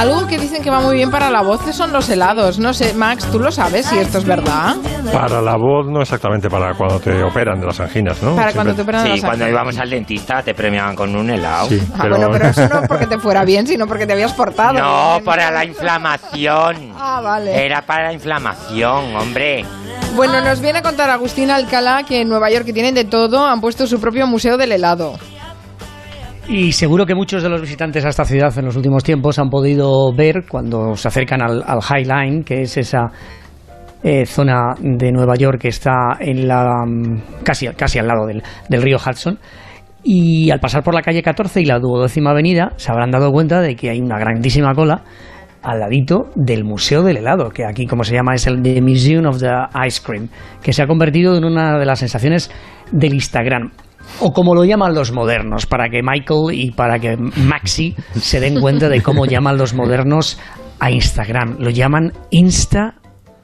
Algo que dicen que va muy bien para la voz son los helados. No sé, Max, ¿tú lo sabes si esto es verdad? Para la voz, no exactamente para cuando te operan de las anginas, ¿no? Para cuando te operan de Sí, las cuando anginas. íbamos al dentista te premiaban con un helado. Sí, Ah, bueno, pero eso no porque te fuera bien, sino porque te habías portado. No, bien. para la inflamación. Ah, vale. Era para la inflamación, hombre. Bueno, nos viene a contar Agustín Alcalá que en Nueva York, que tienen de todo, han puesto su propio museo del helado. Y seguro que muchos de los visitantes a esta ciudad en los últimos tiempos han podido ver cuando se acercan al, High Line, que es esa eh, zona de Nueva York que está en la mm, casi, casi al lado del, del río Hudson. Y al pasar por la calle 14 y la duodécima avenida, se habrán dado cuenta de que hay una grandísima cola al ladito del Museo del Helado, que aquí, como se llama, es el The Museum of the Ice Cream, que se ha convertido en una de las sensaciones del Instagram. O como lo llaman los modernos, para que Michael y para que Maxi se den cuenta de cómo llaman los modernos a Instagram. Lo llaman Insta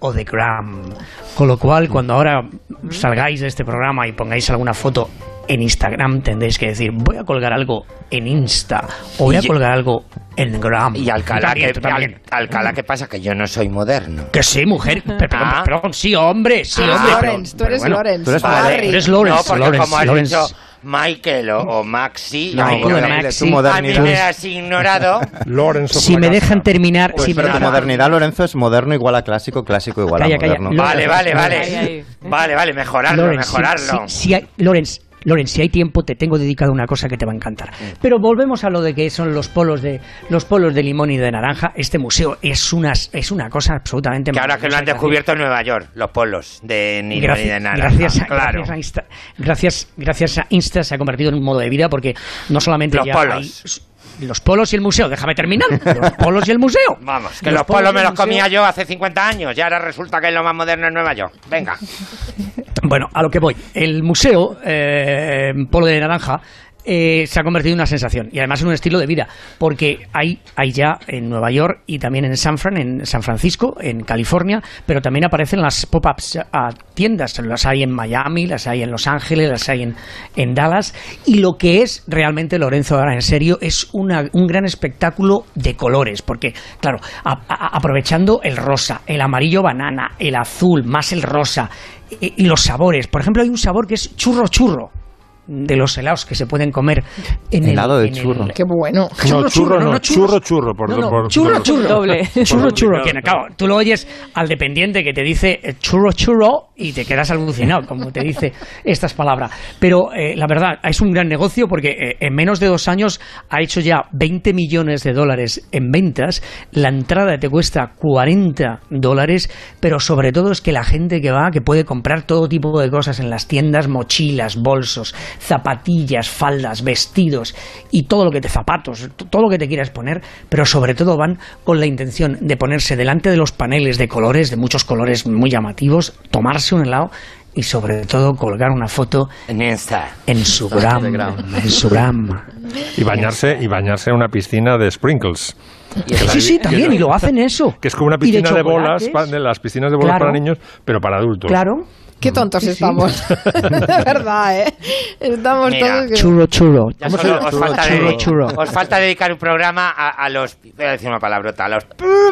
o The Gram. Con lo cual, cuando ahora salgáis de este programa y pongáis alguna foto en Instagram, tendréis que decir, voy a colgar algo en Insta o voy a colgar algo en Gram. Y Alcalá, También, ¿qué, tú también. Al- Alcalá, ¿qué pasa? Que yo no soy moderno. Que sí, mujer. Pero, perdón, Ah. perdón, sí, hombre, sí, Ah, hombre. pero- Lawrence, tú eres pero bueno, Lawrence. tú eres, Barry. tú eres Lawrence, no, porque Lawrence, como has Lawrence. dicho Michael o, o Maxi. No, a mí pero me- Maxi. tu a mí modernidad. me has ignorado. Lorenzo Si me dejan terminar, Pues, si me pero tu dejan- modernidad, Lorenzo, es moderno igual a clásico, clásico igual Calla, a calla. moderno. Vale, vale, vale. Ahí. Vale, vale, mejorarlo, Lorenz, si- mejorarlo. Si, si hay, Lorenz, Lorenz, si hay tiempo, te tengo dedicado una cosa que te va a encantar. Pero volvemos a lo de que son los polos de los polos de limón y de naranja. Este museo es una, es una cosa absolutamente Que ahora que lo han maravillosa. descubierto en Nueva York, los polos de Nilo y de Naranja. gracias, a, claro. gracias, a Insta, gracias, gracias a Insta se ha convertido en un modo de vida porque no solamente Los ya polos. hay los polos y el museo, déjame terminar, los polos y el museo. Vamos, que los, polos polos me los comía yo hace 50 años y ahora resulta que es lo más moderno en Nueva York. Venga. Bueno, a lo que voy. El museo eh, Polo de Naranja eh, se ha convertido en una sensación y además en un estilo de vida, porque hay, ya en Nueva York y también en San Fran, en San Francisco, en California, pero también aparecen las pop-ups a tiendas, las hay en Miami, las hay en Los Ángeles, las hay en, Dallas, y lo que es realmente Lorenzo ahora en serio es una- un gran espectáculo de colores, porque claro, aprovechando el rosa, el amarillo banana, el azul, más el rosa, y, y los sabores, por ejemplo hay un sabor que es churro churro, de los helados que se pueden comer en el- Helado de en el- churro. Qué bueno. No, churro no, churro, churro. Por, no, no, por- churro, por- churro. Doble. Churro, churro. Que, claro, tú lo oyes al dependiente que te dice eh, churro, churro y te quedas alucinado, como te dice estas palabras. Pero eh, la verdad, es un gran negocio porque eh, en menos de dos años ha hecho ya 20 millones de dólares en ventas. La entrada te cuesta 40 dólares, pero sobre todo es que la gente que va, que puede comprar todo tipo de cosas en las tiendas, mochilas, bolsos, zapatillas, faldas, vestidos y todo lo que te zapatos, todo lo que te quieras poner, pero sobre todo van con la intención de ponerse delante de los paneles de colores, de muchos colores muy llamativos, tomarse un helado y sobre todo colgar una foto En Insta. en su gram, en su gram. Y bañarse, y bañarse en una piscina de sprinkles. Sí, sí, también, y lo hacen eso. Que es como una de piscina de, bolas, de las piscinas de bolas Claro. para niños, pero para adultos. Claro. Qué tontos Sí, sí. estamos. de verdad, ¿eh? Estamos Mira. todos... que- Churro, churro. Ya ¿Cómo solo os, falta churro, de- churro. os falta dedicar un programa a, a los. Voy a decir una palabrota, a los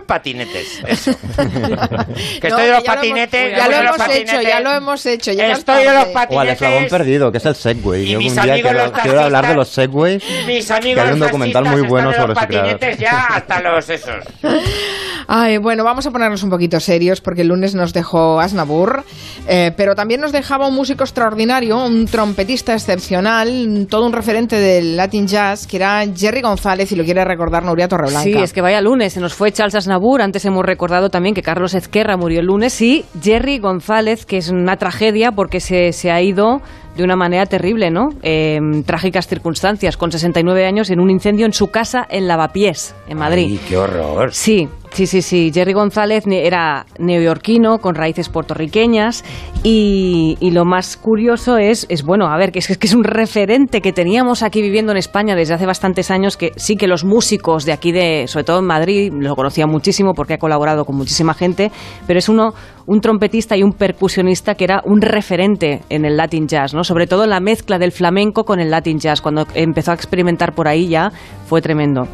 patinetes. Eso. que No, estoy de los patinetes. Ya lo hemos hecho, patinetes. ya lo hemos hecho. ya Estoy de los tarde. O al patinetes. eslabón perdido, que es el Segway. Y Yo mis un día amigos quiero, quiero hablar de los Segways. Mis que amigos hay un documental muy bueno están sobre de los patinetes ya hasta los esos. Ay, bueno, vamos a ponernos un poquito serios porque el lunes nos dejó Asnabur, eh, pero también nos dejaba un músico extraordinario, un trompetista excepcional, todo un referente del Latin Jazz, que era Jerry González, y lo quiere recordar Nuria Torreblanca. Sí, es que vaya lunes, se nos fue Charles Aznavour, antes hemos recordado también que Carlos Ezquerra murió el lunes y Jerry González, que es una tragedia porque se, se ha ido de una manera terrible, ¿no? Eh, trágicas circunstancias, con 69 años en un incendio en su casa en Lavapiés, en Madrid. Ay, qué horror. Sí, sí, sí, sí. Jerry González era neoyorquino con raíces puertorriqueñas y, y lo más curioso es, es bueno, a ver, que es, que es un referente que teníamos aquí viviendo en España desde hace bastantes años, que sí que los músicos de aquí, de, sobre todo en Madrid, lo conocía muchísimo porque ha colaborado con muchísima gente, pero es uno, un trompetista y un percusionista que era un referente en el Latin Jazz, ¿no? Sobre todo en la mezcla del flamenco con el Latin Jazz. Cuando empezó a experimentar por ahí ya fue tremendo.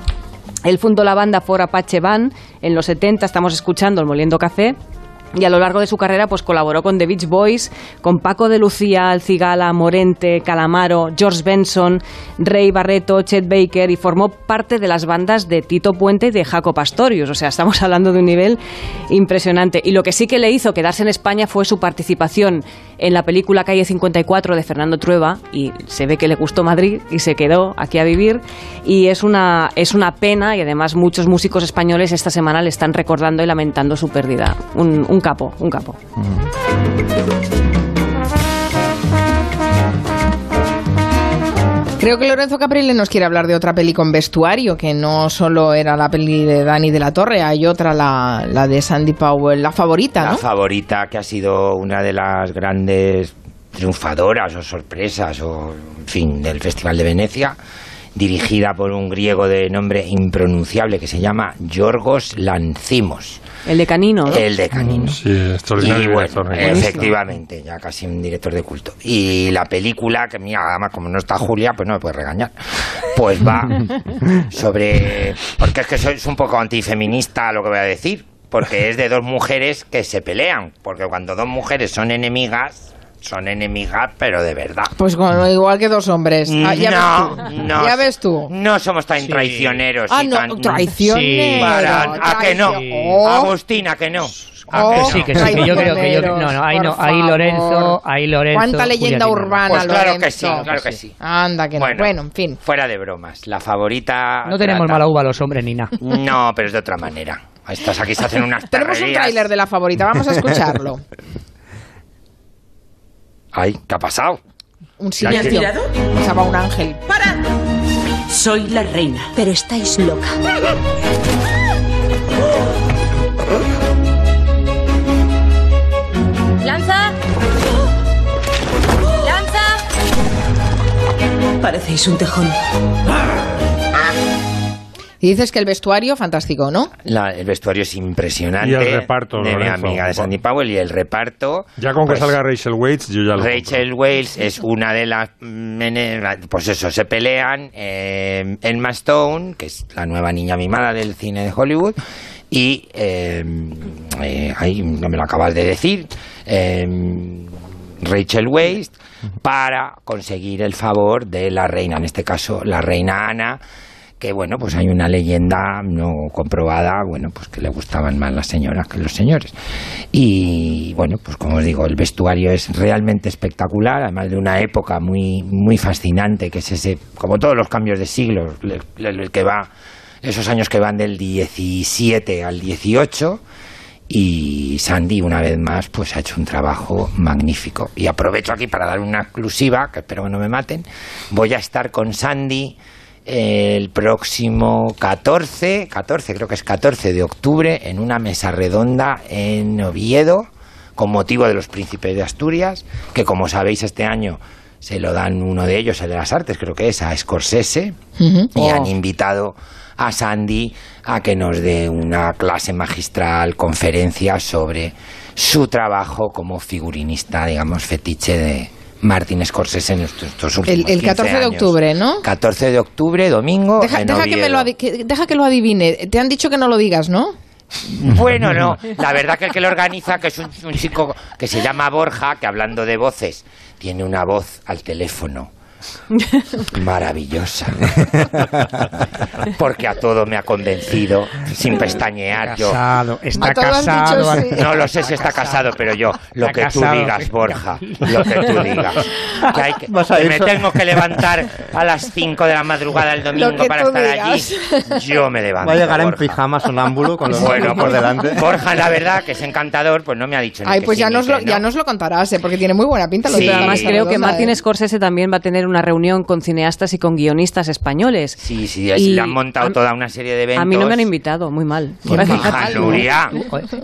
Él fundó la banda For Apache Band en los 70, estamos escuchando el Moliendo Café. Y a lo largo de su carrera pues colaboró con The Beach Boys, con Paco de Lucía, Alcigala, Morente, Calamaro, George Benson, Rey Barreto, Chet Baker y formó parte de las bandas de Tito Puente y de Jaco Pastorius. O sea, estamos hablando de un nivel impresionante. Y lo que sí que le hizo quedarse en España fue su participación en la película Calle 54 de Fernando Trueba y se ve que le gustó Madrid y se quedó aquí a vivir y es una, es una pena y además muchos músicos españoles esta semana le están recordando y lamentando su pérdida. Un, un capo, un capo. Creo que Lorenzo Caprile nos quiere hablar de otra peli con vestuario, que no solo era la peli de Dani de la Torre, hay otra, la, la de Sandy Powell, la favorita, La favorita que ha sido una de las grandes triunfadoras o sorpresas o en fin del Festival de Venecia dirigida por un griego de nombre impronunciable que se llama Yorgos Lanzimos El de Canino, ¿no? el de Canino. Sí, extraordinario y bueno, efectivamente, ya casi un director de culto. Y la película, que mira, además como no está Julia, pues no me puede regañar, pues va sobre... Porque es que soy un poco antifeminista lo que voy a decir, porque es de dos mujeres que se pelean, porque cuando dos mujeres son enemigas, Son enemigas, pero de verdad. Pues con- igual que dos hombres. Ah, ya no, ves tú. no. Ya ves tú. No somos tan traicioneros. Ah, y no, tan... traicionero, Para- ¿A que no? traicio- Agustina, que no. ¿A Oh, que Que no? sí, que sí, que yo creo que yo no, no, ahí no, ahí. Lorenzo, ahí Lorenzo. ¿Cuánta leyenda Julia urbana, Pues claro que Lorenzo? sí, claro que sí. Anda, que no. Bueno, Bueno, en fin. Fuera de bromas. La favorita. No tenemos trata- mala uva los hombres ni nada. No, pero es de otra manera. Estas aquí se hacen unas Tenemos un tráiler de la favorita, vamos a escucharlo. Ay, ¿qué ha pasado? Un ¿Me han silencio. tirado? Un ángel. Soy la reina. Pero estáis loca. ¡Lanza! ¡Lanza! Parecéis un tejón. Y dices que el vestuario, fantástico, ¿no? La- el vestuario es impresionante. Y el reparto, De mi amiga de Sandy Powell y el reparto. Ya con que pues, salga Rachel Waits, yo ya lo Rachel Wales es una de las pues eso se pelean eh, Emma Stone que es la nueva niña mimada del cine de Hollywood y eh, eh, ahí no me lo acabas de decir eh, Rachel Weisz para conseguir el favor de la reina en este caso la reina Ana que bueno, pues hay una leyenda no comprobada, bueno, pues que le gustaban más las señoras que los señores. Y bueno, pues como os digo, el vestuario es realmente espectacular, además de una época muy, muy fascinante, que es ese, como todos los cambios de siglo, el, el- el que va, esos años que van del 17 al 18. Y Sandy, una vez más, pues ha hecho un trabajo magnífico. Y aprovecho aquí para dar una exclusiva, que espero que no me maten. Voy a estar con Sandy el próximo 14, 14, creo que es 14 de octubre, en una mesa redonda en Oviedo, con motivo de los príncipes de Asturias, que como sabéis este año se lo dan uno de ellos, el de las artes, creo que es, a Scorsese, y Oh. han invitado a Sandy a que nos dé una clase magistral, conferencia sobre su trabajo como figurinista, digamos, fetiche de Martin Scorsese en estos, estos El, últimos el 15 14 de años. octubre, ¿no? 14 de octubre, domingo. Deja, en deja que me lo que- deja que lo adivine. Te han dicho que no lo digas, ¿no? Bueno, no. La verdad que el que lo organiza, que es un, un chico que se llama Borja, que hablando de voces, tiene una voz al teléfono maravillosa. Porque a todo me ha convencido, sin pestañear yo. Casado, está casado. dicho sí. No lo sé si está casado, pero yo, lo Está que tú casado. digas, Borja, lo que tú digas. Que, hay que- que me tengo que levantar a las 5 de la madrugada el domingo para tú estar digas. allí. Yo me levanto. Va a llegar en Borja. pijama sonámbulo con los Bueno, por pues, delante. Borja, la verdad, que es encantador, pues no me ha dicho ni Ay, que pues sí ya ni nos, que lo, no. ya nos lo contarás, ¿eh? porque tiene muy buena pinta. Lo Sí, Además, creo que Martin ¿eh? Scorsese también va a tener una reunión con cineastas y con guionistas españoles. Sí, sí, Y le han montado a- toda una serie de eventos. A mí no me han invitado, muy mal. Nuria.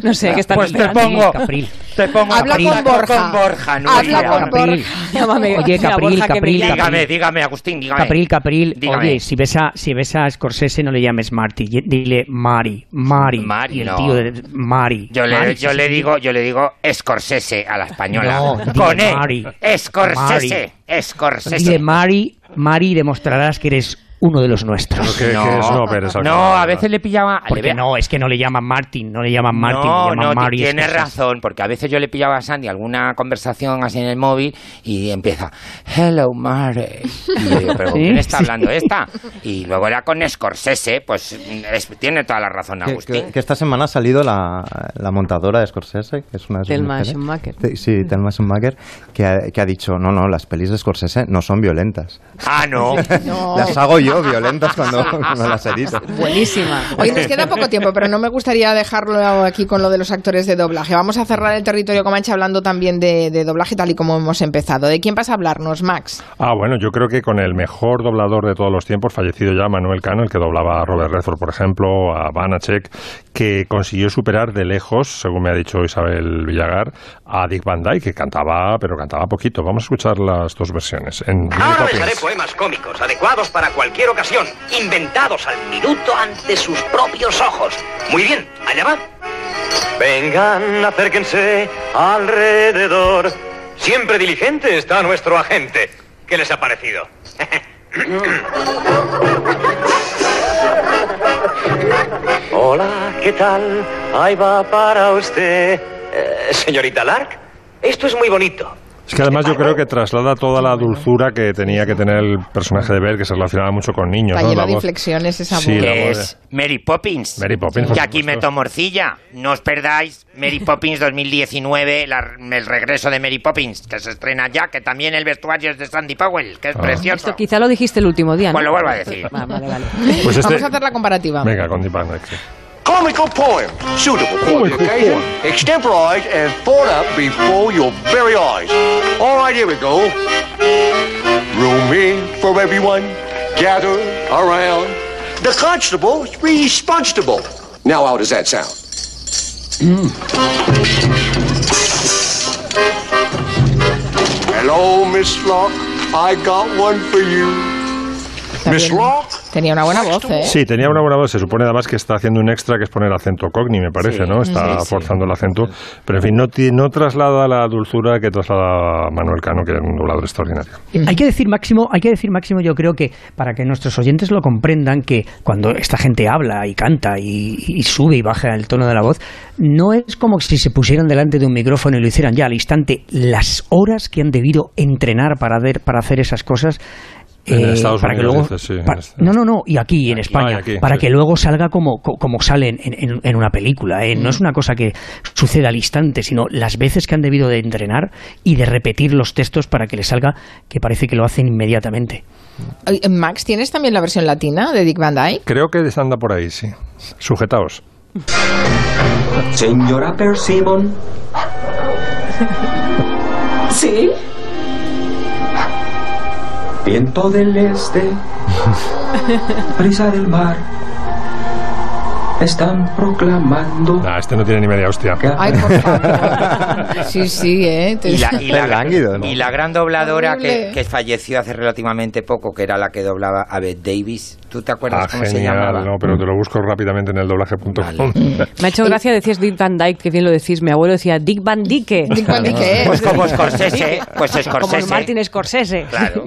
No sé, ¿qué estás Pues te esperando? pongo, Capril. te pongo Habla en con Borja. con Borja, Nuria. Habla con Capril. Llámame, Oye, Capril, Borja, Capril, llame. Dígame, dígame, Agustín, dígame. Capril, Capril, Dígame. oye, si ves, a, si ves a Scorsese no le llames Marty, dile Mari, Mari. Mari, y el no. tío de Mari. Yo le, Mari, yo sí, le sí. digo, yo le digo Scorsese a la española. No, dile con E. Mari. Scorsese. Dile Mari, Mari, demostrarás que eres uno de los nuestros. Que es no a veces le pillaba. le Porque no, es que no le llaman Martin, no le llaman Martin, no, le llaman no, Mari. tienes razón, porque a veces yo le pillaba a Sandy alguna conversación así en el móvil y empieza, hello, Mare. Y yo digo, ¿pero con ¿Sí? quién está Sí. hablando esta? Y luego era con Scorsese, pues es- tiene toda la razón Que, Agustín. que- que esta semana ha salido la, la montadora de Scorsese, que es una de sus Thelma. Schumacher. Sí, Sí, Thelma Schumacher, que ha, que ha dicho, no, no, las pelis de Scorsese no son violentas. Ah, no. No. Las hago yo violentas cuando, cuando las edito. Buenísima. Hoy nos queda poco tiempo, pero no me gustaría dejarlo aquí con lo de los actores de doblaje. Vamos a cerrar el territorio Comanche hablando también de, de doblaje tal y como hemos empezado. ¿De quién vas a hablarnos, Max? Ah, bueno, yo creo que con el mejor doblador de todos los tiempos, fallecido ya Manuel Cano, el que doblaba a Robert Redford, por ejemplo, a Banachek, que consiguió superar de lejos, según me ha dicho Isabel Villagar, a Dick Van Dyke, que cantaba, pero cantaba poquito. Vamos a escuchar las dos versiones. En Ahora les haré poemas cómicos, adecuados para cualquier ocasión, inventados al minuto ante sus propios ojos. Muy bien, allá va. Vengan, acérquense alrededor. Siempre diligente está nuestro agente. ¿Qué les ha parecido? Hola, ¿qué tal? Ahí va para usted. Eh, señorita Lark, esto es muy bonito. Es que además yo creo que traslada toda la dulzura que tenía que tener el personaje de Belle, que se relacionaba mucho con niños. Está ¿no? de inflexiones esa Sí, voz. es Mary Poppins. Mary Poppins, Que aquí meto morcilla. No os perdáis Mary Poppins 2019, la- el regreso de Mary Poppins, que se estrena ya, que también el vestuario es de Sandy Powell, que es Ah. precioso. Esto quizá lo dijiste el último día, ¿no? Pues lo vuelvo a decir. Ah, vale, vale. Pues este- Vamos a hacer la comparativa. Venga, con. Comical poem, suitable for the oh occasion, extemporized and thought up before your very eyes. All right, here we go. Room in for everyone, gather around. The constable's responsible. Now, how does that sound? Hmm. Hello, Miss Locke. I got one for you. Miss Locke? Tenía una buena voz, ¿eh? Sí, tenía una buena voz. Se supone además que está haciendo un extra que es poner acento cogni, me parece, Sí. ¿no? Está Sí, sí. forzando el acento. Pero en fin, no, no traslada la dulzura que traslada Manuel Cano, que era un doblador extraordinario. Hay que decir máximo, hay que decir máximo, yo creo que para que nuestros oyentes lo comprendan, que cuando esta gente habla y canta y, y sube y baja el tono de la voz, no es como si se pusieran delante de un micrófono y lo hicieran ya al instante. Las horas que han debido entrenar para hacer, para hacer esas cosas. En eh, Estados para que Unidos, luego, dices, sí, este- no, no, no, y aquí en España, Ah, aquí, para sí. que luego salga como, co- como sale en, en- en una película. ¿eh? No es una cosa que suceda al instante, sino las veces que han debido de entrenar y de repetir los textos para que les salga que parece que lo hacen inmediatamente. Oye, Max, ¿tienes también la versión latina de Dick Van Dyke? Creo que anda por ahí, sí. Sujetaos. Señora Persimmon. ¿Sí? Viento del este. Brisa del mar. Están proclamando. Nah, este no tiene ni media hostia. Ay, por favor. Sí, sí, ¿eh? Y la, y la- Es lánguido, ¿no? y la gran dobladora que, que falleció hace relativamente poco, que era la que doblaba a Bette Davis. ¿Tú te acuerdas Ah, cómo se genial, llamaba? no, pero te lo busco rápidamente en el doblaje.com. Me ha hecho gracia, decías Dick Van Dyke, que bien lo decís. Mi abuelo decía Dick Van Dyke. Dick Van Dyke, ¿eh? Pues como Scorsese, pues Como Scorsese. Martin Scorsese. Claro.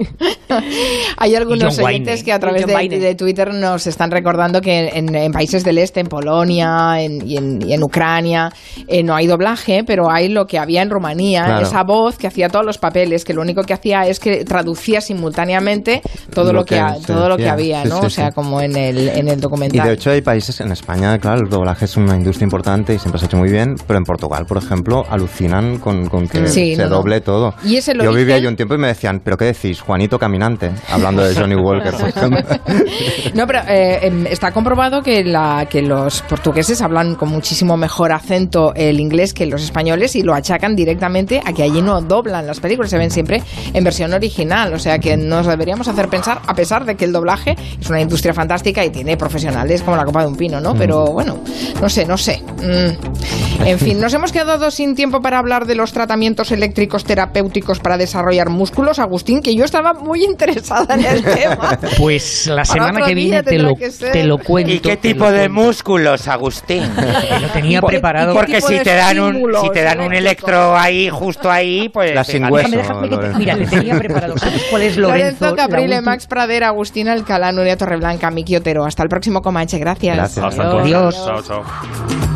Hay algunos oyentes que a través de, de Twitter nos están recordando que en, en países del este, en Polonia en- y, en, y en Ucrania, eh, no hay doblaje, pero hay lo que había en Rumanía, Claro. esa voz que hacía todos los papeles, que lo único que hacía es que traducía simultáneamente todo lo, Lo que, que se todo lo que había, Sí, ¿no? sí, o sea, como en el, en el Y documental. de hecho hay países, en España, claro, el doblaje es una industria importante y siempre se ha hecho muy bien, pero en Portugal, por ejemplo, alucinan con, con que Sí, se no, no. doble todo. Y Yo vivía ahí un tiempo y me decían, ¿pero qué decís? Juanito Caminante, hablando de Johnny Walker, por ejemplo. No, pero eh, em, está comprobado que, la, que los portugueses hablan con muchísimo mejor acento el inglés que los españoles y lo achacan directamente a que allí no doblan las películas, se ven siempre en versión original. O sea que nos deberíamos hacer pensar, a pesar de que el doblaje es una industria fantástica y tiene profesionales como la copa de un pino, ¿no? Pero bueno, no sé, no sé. Mm. En fin, nos hemos quedado sin tiempo para hablar de los tratamientos eléctricos terapéuticos para desarrollar músculos, Agustín, que yo estaba muy interesada en el tema. Pues la Para semana que viene te lo, que te lo cuento. ¿Y qué te tipo lo de cuento. músculos, Agustín? Lo tenía preparado. Porque si te dan un si te dan un electro ahí justo ahí, pues La te sin hueso. Déjame, déjame que te- Lorenzo. mira, le tenía preparado. ¿Sabes cuál es Lorenzo? Lorenzo Caprile, Max Pradera, Agustín Alcalá, Nuria Torreblanca, Miki Otero. Hasta el próximo Comanche. Gracias. Gracias. Hasta Adiós. Chao, chao.